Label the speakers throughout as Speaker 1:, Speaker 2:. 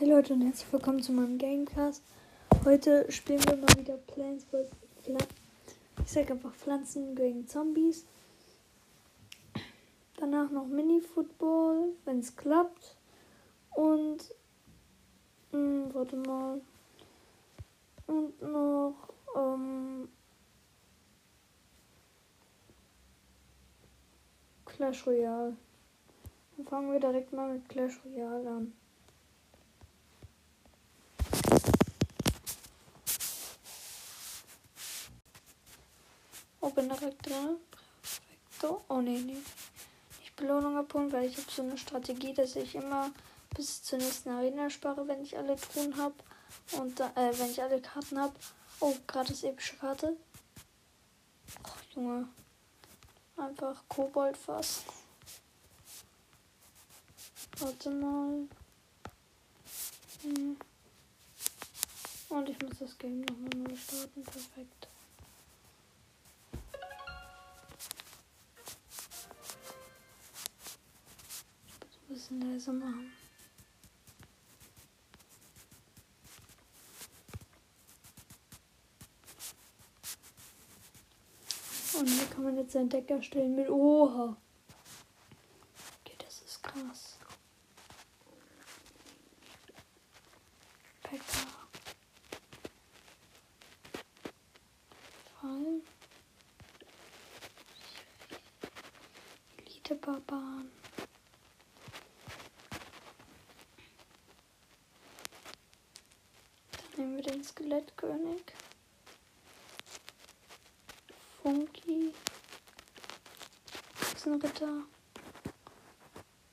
Speaker 1: Hey Leute und herzlich willkommen zu meinem Gamecast. Heute spielen wir mal wieder Plants vs. Ich sag einfach Pflanzen gegen Zombies. Danach noch Mini-Football, wenn es klappt. Und, mh, hm, warte mal. Und noch, ähm, Clash Royale. Dann fangen wir direkt mal mit Clash Royale an. Oh, bin direkt drin. Perfekto. Oh, nee, nee. Nicht Belohnung abholen, weil ich habe so eine Strategie, dass ich immer bis zur nächsten Arena spare, wenn ich alle Truhen habe. Und äh, wenn ich alle Karten habe. Oh, gratis epische Karte. Ach, Junge. Einfach Kobold fast. Warte mal. Hm. Und ich muss das Game nochmal neu starten. Perfekt. Bisschen leiser machen. Und hier kann man jetzt seinen Deck erstellen mit Oha. Okay, das ist krass. Pekka. Fall. Elite Barbaren. Dann nehmen wir den Skelettkönig. Funky. Ritter.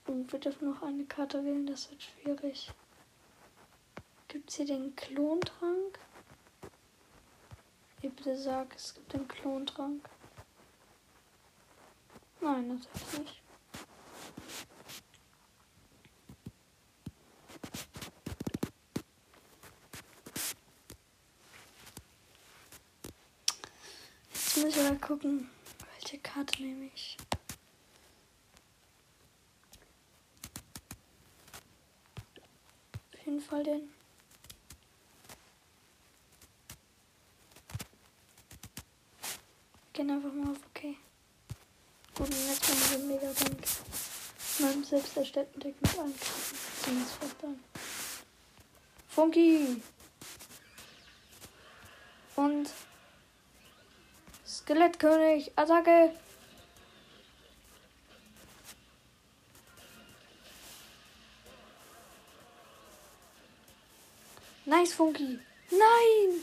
Speaker 1: Und wir dürfen noch eine Karte wählen, das wird schwierig. Gibt es hier den Klontrank? Ich bitte sag, es gibt den Klontrank. Nein, natürlich nicht. Jetzt muss ich mal gucken, welche Karte nehme ich. Auf jeden Fall den. gehen einfach mal auf okay. Gut, und jetzt machen wir mega Dank. Meinem selbst erstellten Deck mit allen Karten. Das fast an. Funky! Und Skelettkönig, Attacke! Nice, Funky! Nein!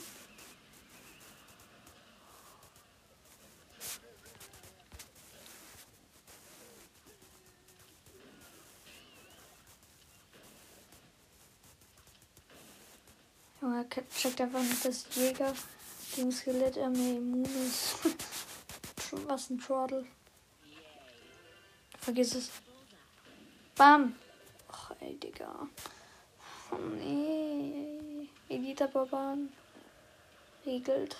Speaker 1: Junge, checkt einfach nicht, dass Jäger gegen Skelettarmee immun ist. Was ein Trottel. Vergiss es. Bam. Ach, ey, Digga. Oh, nee. Elite-Barbaren. Regelt.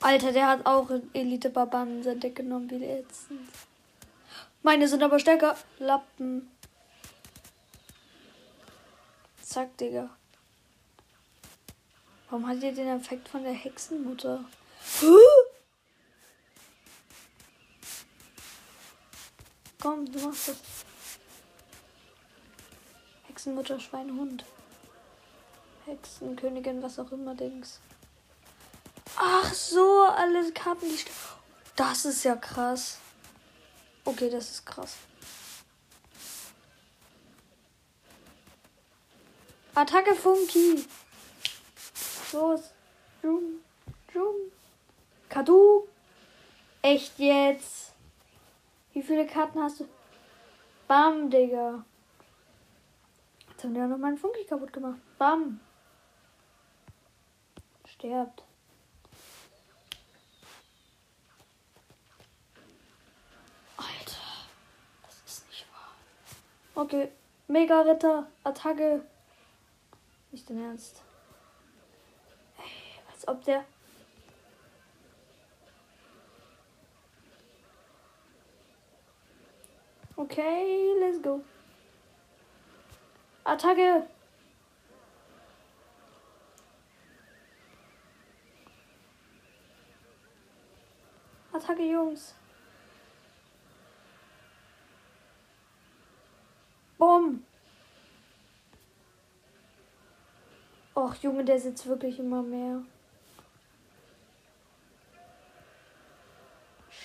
Speaker 1: Alter, der hat auch Elite-Barbaren in sein Deck genommen, wie letztens. Meine sind aber stärker. Lappen. Zack, Digga. Warum hat ihr den Effekt von der Hexenmutter? Komm, du machst das. Hexenmutter, Schweinhund. Hexenkönigin, was auch immer, Dings. Ach so, alle Karten, die. Das ist ja krass. Okay, das ist krass. Attacke Funky. Los. Jum. Jum. Kadu. Echt jetzt? Wie viele Karten hast du? Bam, Digga. Jetzt haben die ja noch meinen Funky kaputt gemacht. Bam. Sterbt. Alter. Das ist nicht wahr. Okay. Mega Ritter. Attacke. Nicht dein Ernst ob der. Okay, let's go. Attacke! Attacke, Jungs! Bumm! Och, Junge, der sitzt wirklich immer mehr.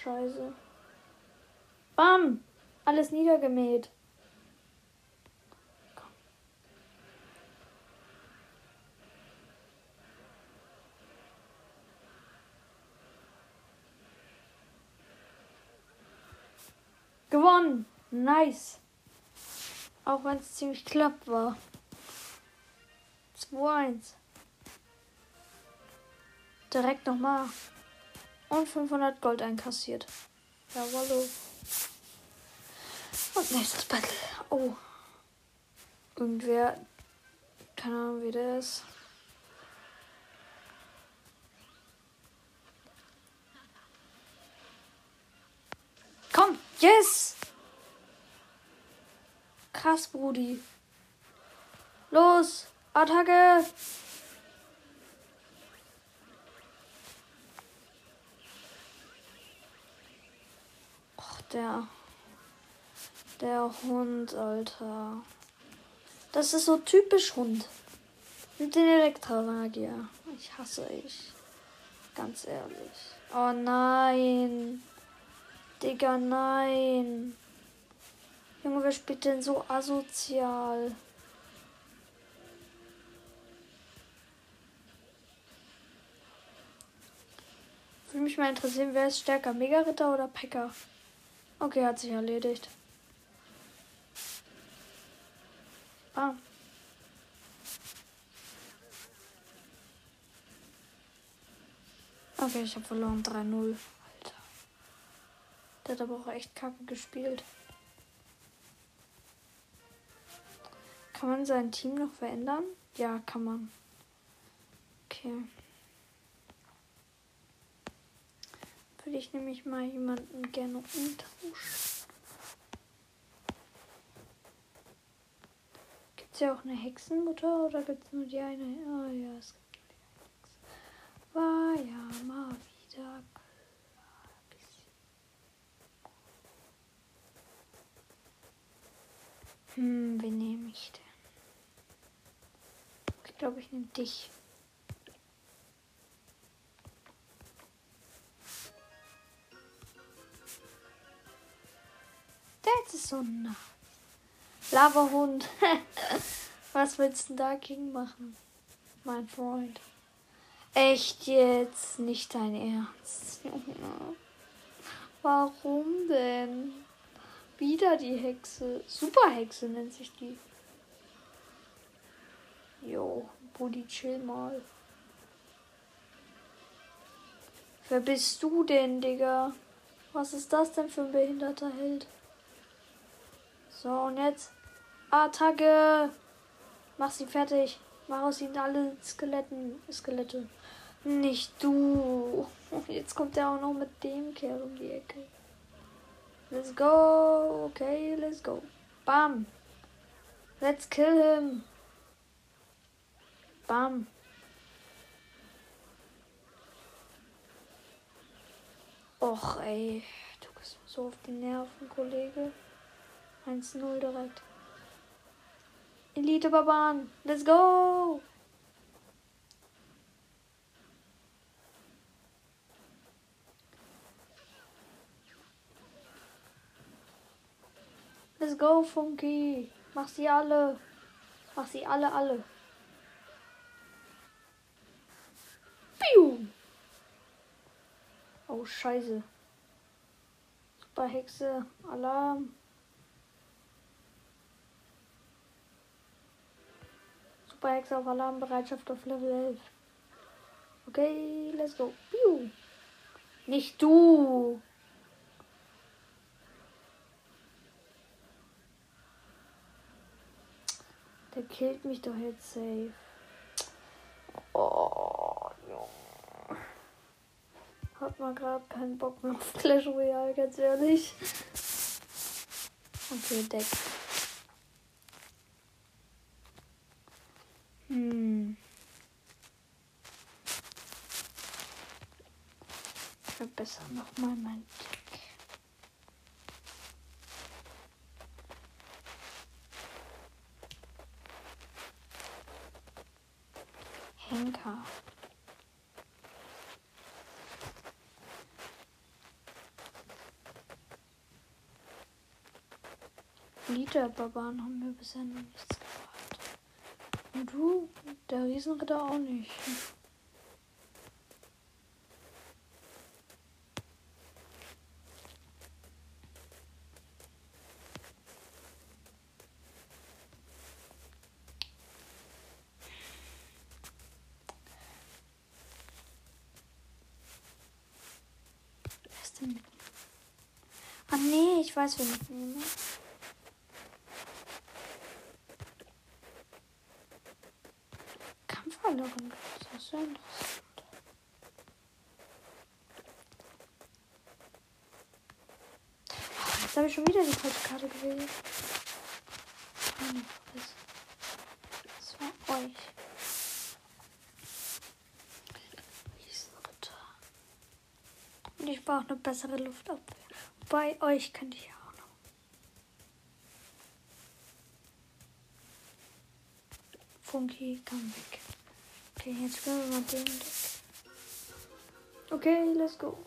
Speaker 1: Scheiße. Bam! Alles niedergemäht. Gewonnen. Nice. Auch wenn es ziemlich knapp war. 2-1. Direkt nochmal. Und 500 Gold einkassiert. Jawoll. Und nächstes Battle. Oh. Irgendwer. Keine Ahnung, wie der ist. Komm, yes! Krass, Brudi. Los, Attacke! Der. Der Hund, Alter. Das ist so typisch Hund. Mit den Elektromagier. Ich hasse ich. Ganz ehrlich. Oh nein. Digga, nein. Junge, wer spielt denn so asozial? Würde mich mal interessieren, wer ist stärker? Mega-Ritter oder Packer? Okay, hat sich erledigt. Ah. Okay, ich habe verloren 3-0. Der hat aber auch echt kacke gespielt. Kann man sein Team noch verändern? Ja, kann man. Okay. Würde ich nämlich mal jemanden gerne umtauschen. Gibt es ja auch eine Hexenmutter oder gibt es nur die eine? Ah ja, es gibt nur die eine Hexe. War ja mal wieder Hm, wen nehme ich denn? Ich glaube, ich nehme dich. So ein Lavahund. Was willst du dagegen machen, mein Freund? Echt jetzt nicht dein Ernst. Warum denn? Wieder die Hexe. Superhexe nennt sich die. Jo, Buddy, chill mal. Wer bist du denn, Digga? Was ist das denn für ein behinderter Held? So, und jetzt Attacke. Mach sie fertig. Mach aus ihnen alle Skeletten. Skelette. Nicht du. Jetzt kommt er auch noch mit dem Kerl um die Ecke. Let's go. Okay, let's go. Bam. Let's kill him. Bam. Och, ey. Du bist so auf die Nerven, Kollege. 1-0 direkt. Elite Barbaren. Let's go. Let's go, Funky. Mach sie alle. Mach sie alle, alle. Piu. Oh, scheiße. Super Hexe. Alarm. Super Hexe auf Alarmbereitschaft auf Level 11. Okay, let's go. Piu. Nicht du. Der killt mich doch jetzt safe. Oh, Junge. Hat mal gerade keinen Bock mehr auf Clash Royale, ganz ehrlich. Okay, Deck. Hm. Ich verbessere nochmal mein Henker. Liter-Barbaren haben mir bisher noch nichts gebracht. Und du, der Riesenritter auch nicht. Ah nee, ich weiß, wen ich nehme. Kampfverloren. Das ist ja interessant. Jetzt habe ich schon wieder die falsche Karte gewählt. Fresse. Das war euch. Riesenritter. Und ich brauche eine bessere Luftabwehr. Bei euch könnte ich auch noch. Funky, komm weg. Okay, jetzt spielen wir mal den Deck. Okay, let's go.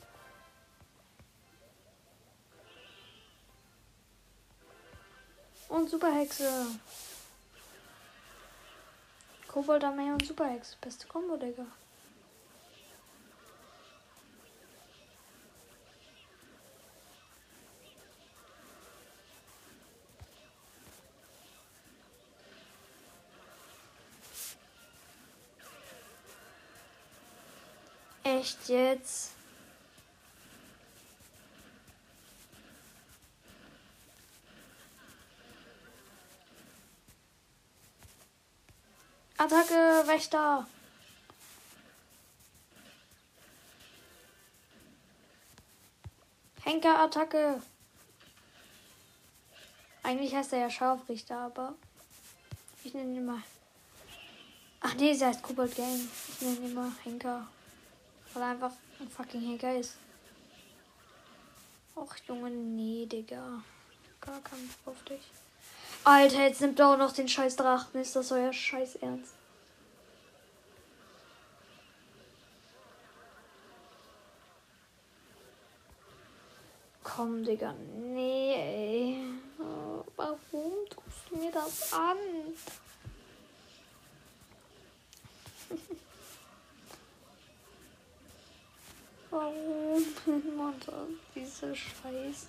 Speaker 1: Und Superhexe. Kobold Armee und Superhexe. Beste Kombo, Digga. Echt jetzt? Attacke, Wächter. Henker-Attacke. Eigentlich heißt er ja Scharfrichter, aber ich nenne ihn mal. Ach nee, sie heißt Kobold Gang. Ich nenne ihn mal Henker. Weil einfach ein fucking Henker ist. Och, Junge, nee, Digga. Gar keinen auf dich. Alter, jetzt nimmt er auch noch den scheiß Drachen. Ist das euer scheiß Ernst? Komm, Digga. Nee, ey. Oh, Warum tust du mir das an? Warum? Mutter, diese Scheiß.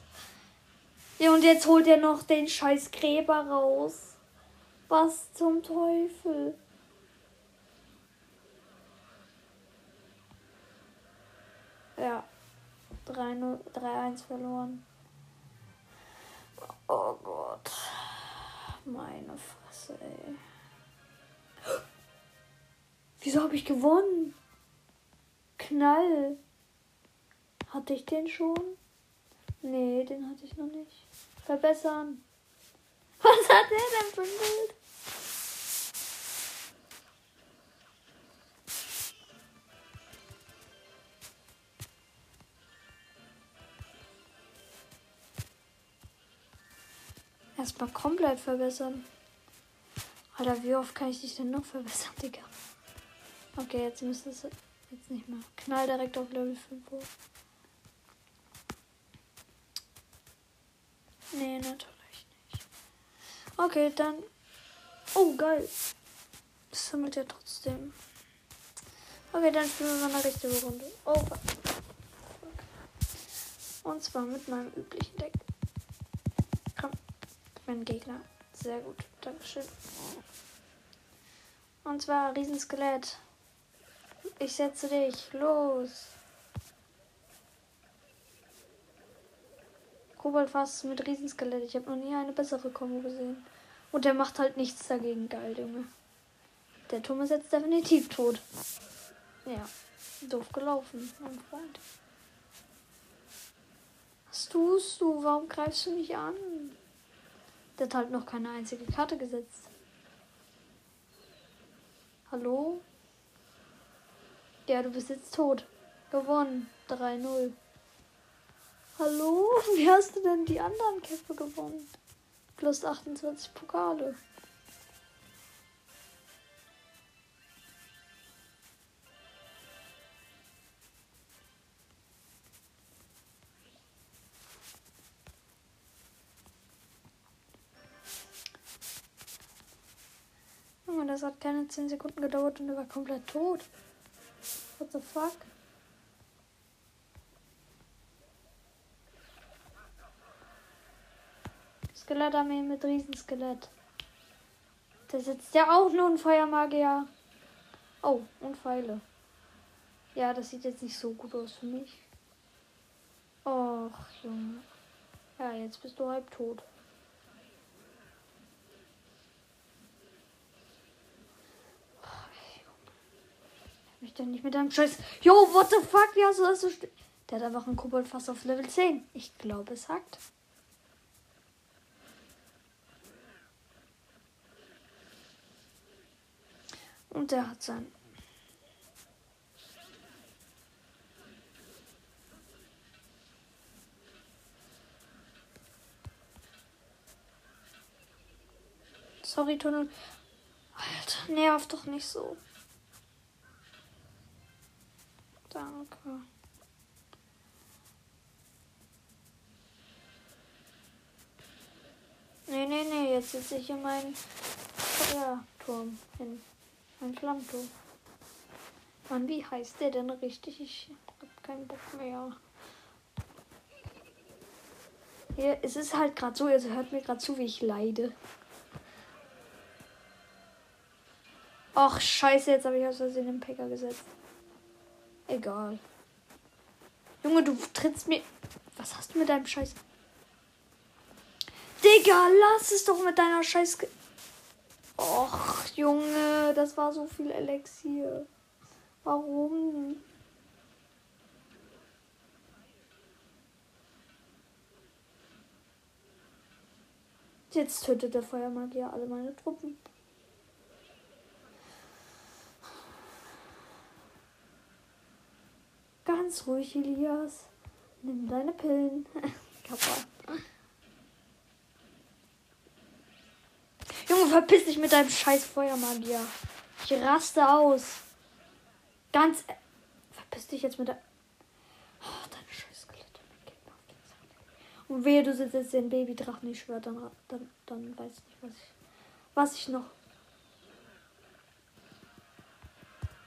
Speaker 1: Ja, und jetzt holt er noch den scheiß Gräber raus. Was zum Teufel? Ja. 3-1 verloren. Oh Gott. Meine Fresse, ey. Wieso habe ich gewonnen? Knall. Hatte ich den schon? Nee, den hatte ich noch nicht. Verbessern. Was hat der denn für ein Bild? Erstmal komplett verbessern. Alter, wie oft kann ich dich denn noch verbessern, Digga? Okay, jetzt müsste es jetzt nicht mehr. Knall direkt auf Level 5 hoch. Nee, natürlich nicht. Okay, dann. Oh, geil. Das sammelt ja trotzdem. Okay, dann spielen wir mal eine richtige Runde. Oh. Und zwar mit meinem üblichen Deck. Komm, mein Gegner. Sehr gut. Dankeschön. Und zwar Riesenskelett. Ich setze dich. Los. Koboldfass mit Riesenskelett. Ich habe noch nie eine bessere Kombo gesehen. Und der macht halt nichts dagegen. Geil, Junge. Der Turm ist jetzt definitiv tot. Ja. Doof gelaufen, mein Freund. Was tust du? Warum greifst du mich an? Der hat halt noch keine einzige Karte gesetzt. Hallo? Ja, du bist jetzt tot. Gewonnen. 3-0. Hallo? Wie hast du denn die anderen Kämpfe gewonnen? Plus 28 Pokale. das hat keine 10 Sekunden gedauert und er war komplett tot. What the fuck? Skelettarmee mit Riesenskelett. Da sitzt ja auch nur ein Feuermagier. Oh, und Pfeile. Ja, das sieht jetzt nicht so gut aus für mich. Och, Junge. Ja, jetzt bist du halb tot. mich denn nicht mit deinem Scheiß. Yo, what the fuck? Wie hast du das so Der hat einfach einen Kobold fast auf Level 10. Ich glaube, es hackt. Und der hat sein. Sorry, Tunnel. Alter, nerv doch nicht so. Danke. Nee, nee, nee, jetzt sitze ich hier mein Feuerturm hin. Ein Flammturm. Mann, wie heißt der denn richtig? Ich hab keinen Bock mehr. Hier, es ist halt gerade so, ihr hört mir gerade zu, wie ich leide. Ach, scheiße, jetzt habe ich aus Versehen den Packer gesetzt. Egal. Junge, du trittst mir. Was hast du mit deinem Scheiß? Digga, lass es doch mit deiner Scheiß. Och, Junge, das war so viel Elixier. Warum? Jetzt tötet der Feuermagier alle meine Truppen. Ganz ruhig, Elias. Nimm deine Pillen. Kappa. Junge, verpiss dich mit deinem scheiß Feuermagier. Ich raste aus. Ganz. Äh, verpiss dich jetzt mit der. Oh, deine scheiß Skelette. Und wehe, du sitzt jetzt den Babydrachen, ich schwör, dann, dann, dann weiß ich nicht, was ich. Was ich noch.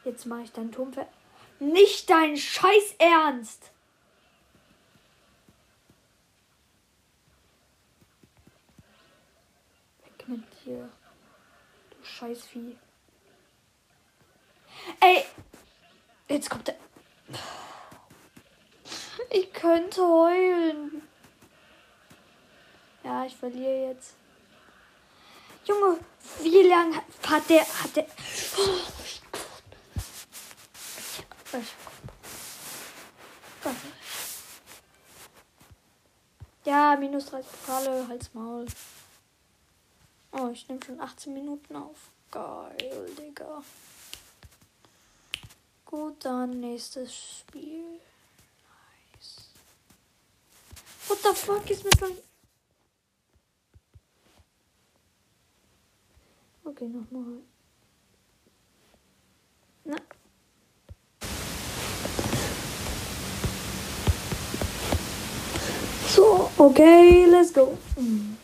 Speaker 1: Jetzt mache ich deinen Turm fertig. Nicht dein Scheiß Ernst. Mit dir. Du Scheißvieh. Ey. Jetzt kommt der. Ich könnte heulen. Ja, ich verliere jetzt. Junge, wie lange hat der. Hat der. Ja, minus 30 Pokale, Hals Maul. Oh, ich nehme schon 18 Minuten auf. Geil, Digga. Gut, dann nächstes Spiel. Nice. What the fuck ist mit meinem. Okay, nochmal. Na. So, okay, let's go. Wenn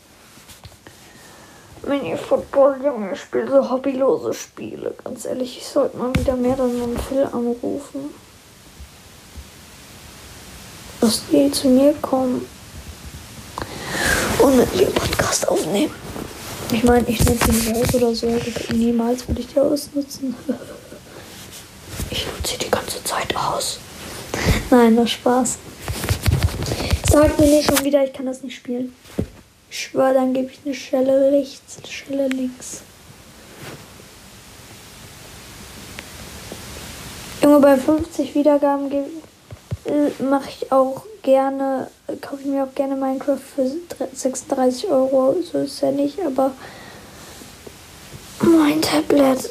Speaker 1: ihr Football, Junge, spielt so hobbylose Spiele. Ganz ehrlich, ich sollte mal wieder mehr dann einen Phil anrufen. Dass die zu mir kommen und mit mir Podcast aufnehmen. Ich meine, ich nutze die aus oder so. Niemals würde ich die ausnutzen. Ich nutze die ganze Zeit aus. Nein, nur Spaß. Sag mir nicht schon wieder, ich kann das nicht spielen. Ich schwöre, dann gebe ich eine Schelle rechts, eine Schelle links. Junge, bei 50 Wiedergaben äh, mache ich auch gerne, kaufe ich mir auch gerne Minecraft für 36 Euro. So ist ja nicht, aber mein Tablet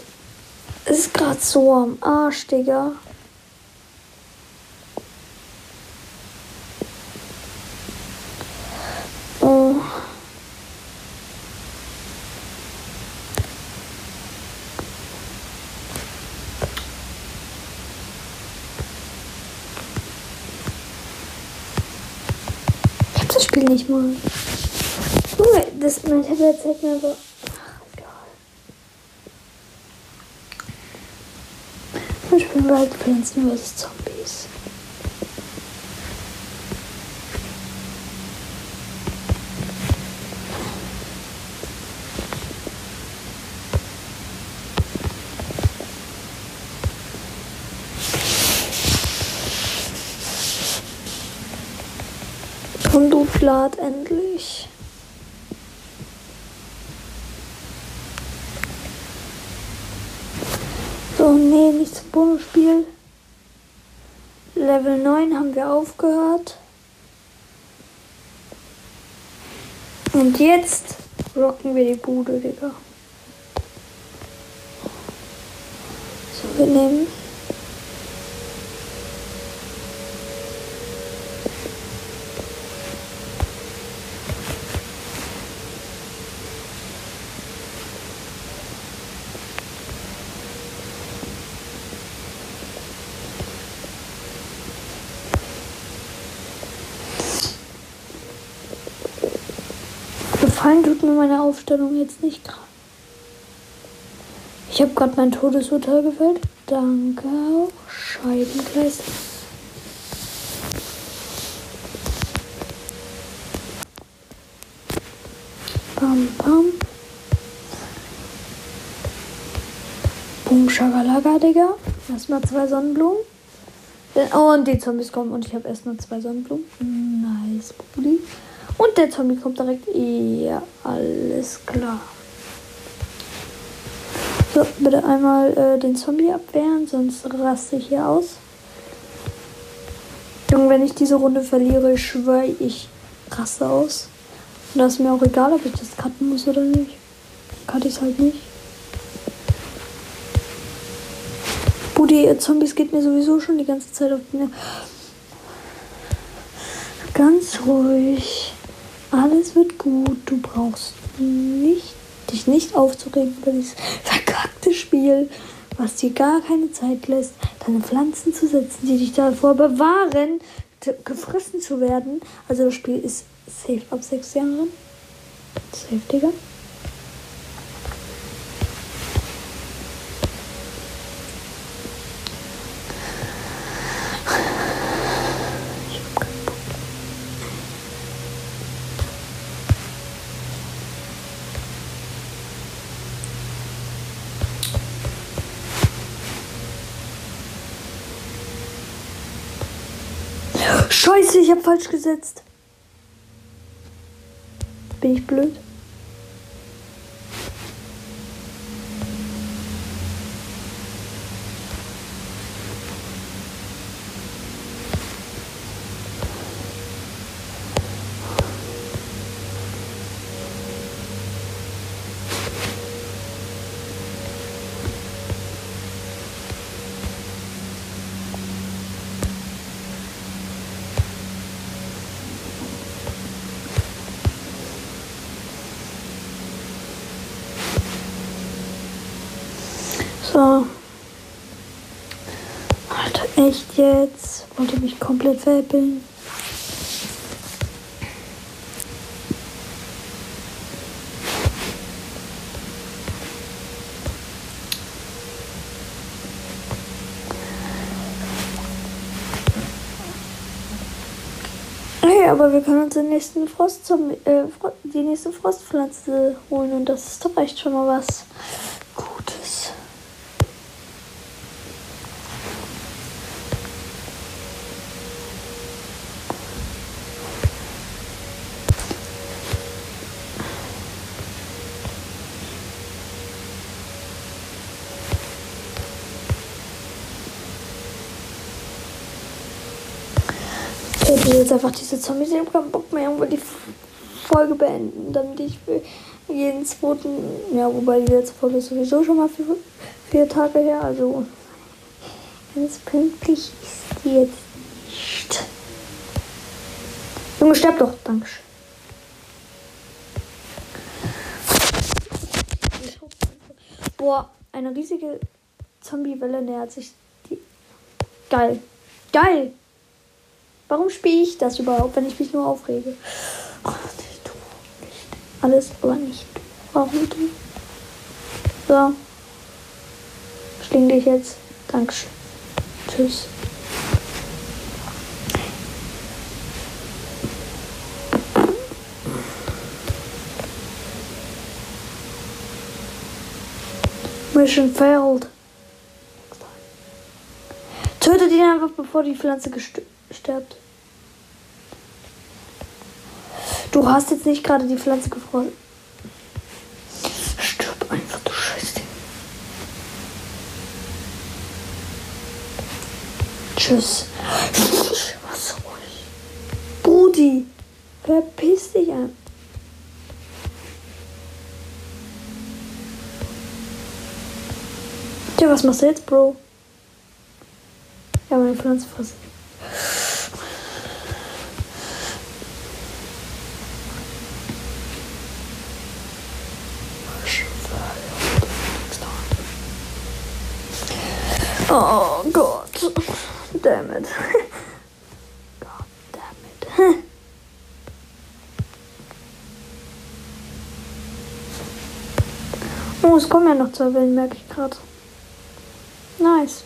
Speaker 1: ist gerade so am Arsch, Digga. hier nicht mal. Oh, das, mein Tablet zeigt mir so. Ach, egal. Dann spielen wir halt vs. Zombie. Komm du Blatt endlich. So, nee, nicht zum Bonusspiel. Level 9 haben wir aufgehört. Und jetzt rocken wir die Bude, Digga. So, wir nehmen Gefallen tut mir meine Aufstellung jetzt nicht gerade. Ich habe gerade mein Todesurteil gefällt. Danke auch. Scheibenkleister. Bam, bam. Boom, Schagalaga, Digga. Erstmal zwei Sonnenblumen. Oh, und die Zombies kommen und ich habe erstmal zwei Sonnenblumen. Nice, Buddy. Und der Zombie kommt direkt. Ja, alles klar. So, bitte einmal äh, den Zombie abwehren, sonst raste ich hier aus. Junge, wenn ich diese Runde verliere, schwöre ich raste aus. Und da ist mir auch egal, ob ich das cutten muss oder nicht. Cut ich es halt nicht. Budi, Zombies geht mir sowieso schon die ganze Zeit auf die Ganz ruhig. Alles wird gut. Du brauchst nicht, dich nicht aufzuregen über dieses verkackte Spiel, was dir gar keine Zeit lässt, deine Pflanzen zu setzen, die dich davor bewahren, gefressen zu werden. Also das Spiel ist safe ab sechs Jahren. Safe, Digga. Falsch gesetzt. Bin ich blöd? So. Alter, echt jetzt? Wollt ihr mich komplett veräppeln? Hey, aber wir können uns den nächsten Frost äh, die nächste Frostpflanze holen und das ist doch echt schon mal was. Ich will jetzt einfach diese Zombies. Ich habe keinen Bock mehr, irgendwo die Folge beenden, damit ich jeden zweiten, ja, wobei die letzte Folge ist sowieso schon mal vier, vier Tage her, also ganz pünktlich ist die jetzt nicht. Junge, sterb doch, Dankeschön. Boah, eine riesige Zombie-Welle nähert sich. Die Geil. Geil! Warum spiele ich das überhaupt, wenn ich mich nur aufrege? Oh, du. Nicht alles, aber nicht. Warum du? So. Schling dich jetzt. Dankeschön. Tschüss. Mission failed. Tötet ihn einfach, bevor die Pflanze stirbt. Du hast jetzt nicht gerade die Pflanze gefroren. Stirb einfach, du Scheiße. Tschüss. Was soll ich? Brudi, verpiss dich an. Tja, was machst du jetzt, Bro? Ja, meine Pflanze fressen. Oh Gott. Damn it. God damn it. Oh, es kommen ja noch zwei Wellen, merke ich gerade. Nice.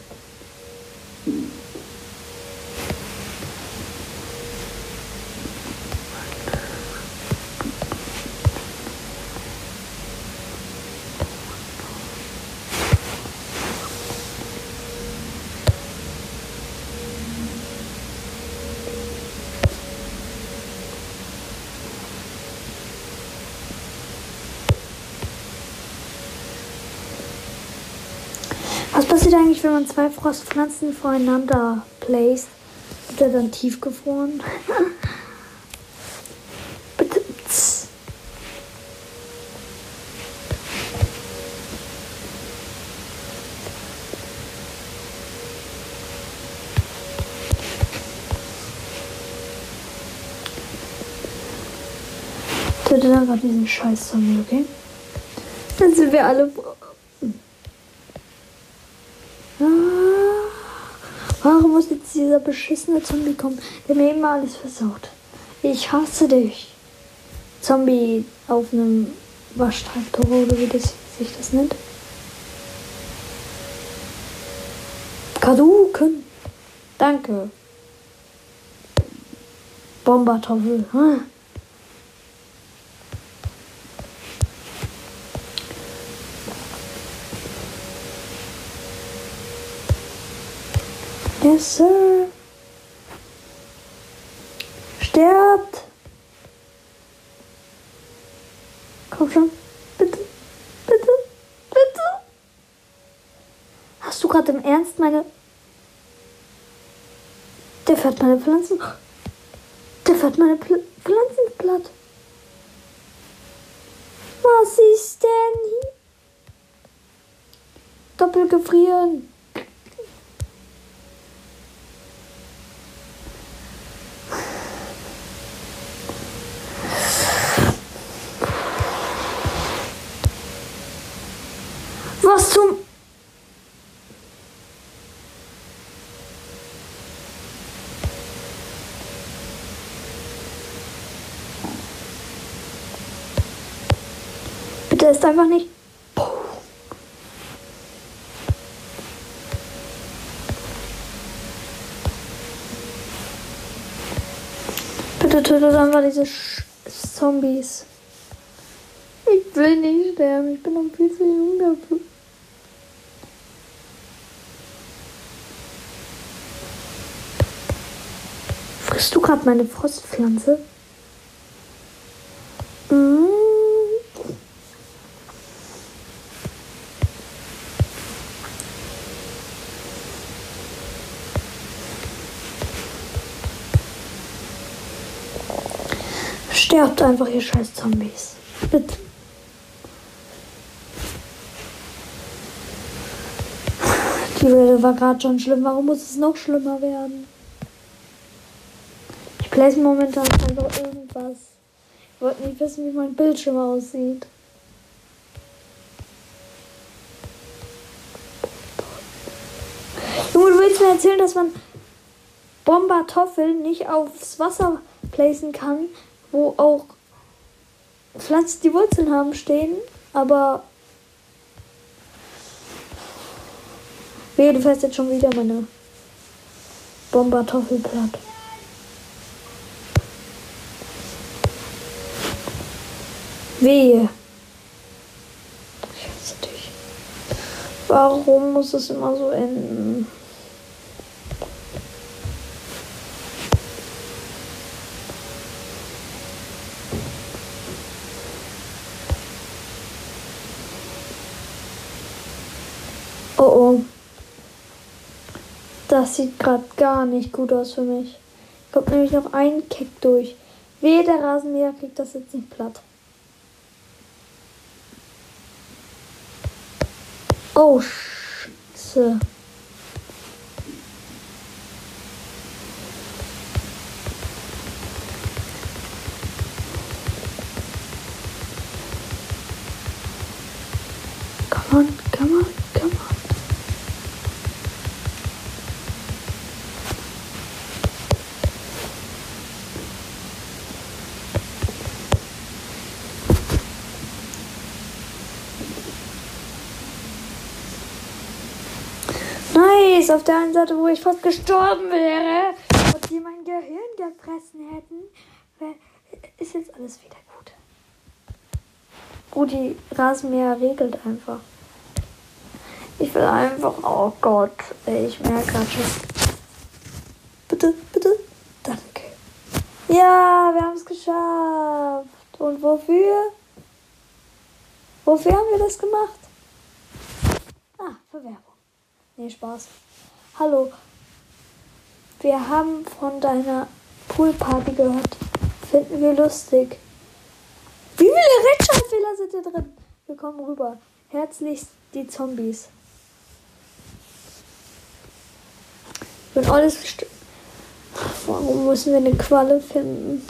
Speaker 1: Passiert eigentlich, wenn man zwei Frostpflanzen voreinander placed? Wird er dann tiefgefroren? Bitte. Tötet einfach diesen Scheiß Zombie, okay? Dann sind wir alle Warum muss jetzt dieser beschissene Zombie kommen, der mir immer alles versaut? Ich hasse dich. Zombie auf einem Waschtraktor oder wie das, sich das nennt. Kaduken. Danke. Bombertoffel. Hm. Yes, Sir. Sterbt. Komm schon. Bitte. Bitte. Bitte. Hast du gerade im Ernst meine... Der fährt meine Pflanzen... Der fährt meine Pl Pflanzen platt. Was ist denn hier? Doppelgefrieren. Der ist einfach nicht. Bitte tötet einfach diese Sch Zombies. Ich will nicht sterben. Ich bin noch viel zu jung dafür. Frisst du gerade meine Frostpflanze? Mhm. Sterbt einfach, ihr scheiß Zombies. Bitte. Die Rede war gerade schon schlimm. Warum muss es noch schlimmer werden? Place momentan einfach irgendwas. Ich wollte nicht wissen, wie mein Bildschirm aussieht. Junge, du willst mir erzählen, dass man Bombertoffeln nicht aufs Wasser placen kann, wo auch Pflanzen, die Wurzeln haben, stehen, aber Wehe, du fährst jetzt schon wieder meine Bombertoffelblatt. Wehe. Warum muss es immer so enden? Oh oh. Das sieht gerade gar nicht gut aus für mich. Kommt nämlich noch ein Keck durch. Wehe, der Rasenmäher kriegt das jetzt nicht platt. Oh, Scheiße. Come on, come on, come on. Nice, auf der einen Seite, wo ich fast gestorben wäre und die mein Gehirn gefressen hätten, ist jetzt alles wieder gut. Rudi Rasenmäher regelt einfach. Ich will einfach, oh Gott, ich merke gerade schon. Bitte, bitte, danke. Ja, wir haben es geschafft. Und wofür? Wofür haben wir das gemacht? Ah, für Werbung. Nee, Spaß. Hallo. Wir haben von deiner Poolparty gehört. Finden wir lustig. Wie viele Rechtschreibfehler sind hier drin? Wir kommen rüber. Herzlichst die Zombies. Wenn alles. Warum müssen wir eine Qualle finden?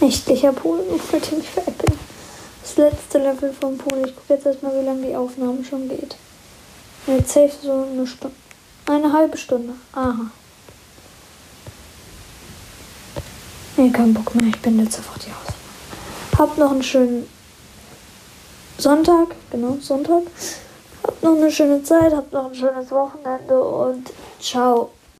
Speaker 1: Nächtlicher Pool, ich wollte mich veräppeln. Das letzte Level vom Pool. Ich gucke jetzt erstmal, wie lange die Aufnahme schon geht. Jetzt safe so eine Stunde. Eine halbe Stunde. Aha. Nee, kein Bock mehr. Ich bin jetzt sofort hier aus. Habt noch einen schönen Sonntag. Genau, Sonntag. Habt noch eine schöne Zeit. Habt noch ein schönes Wochenende und ciao.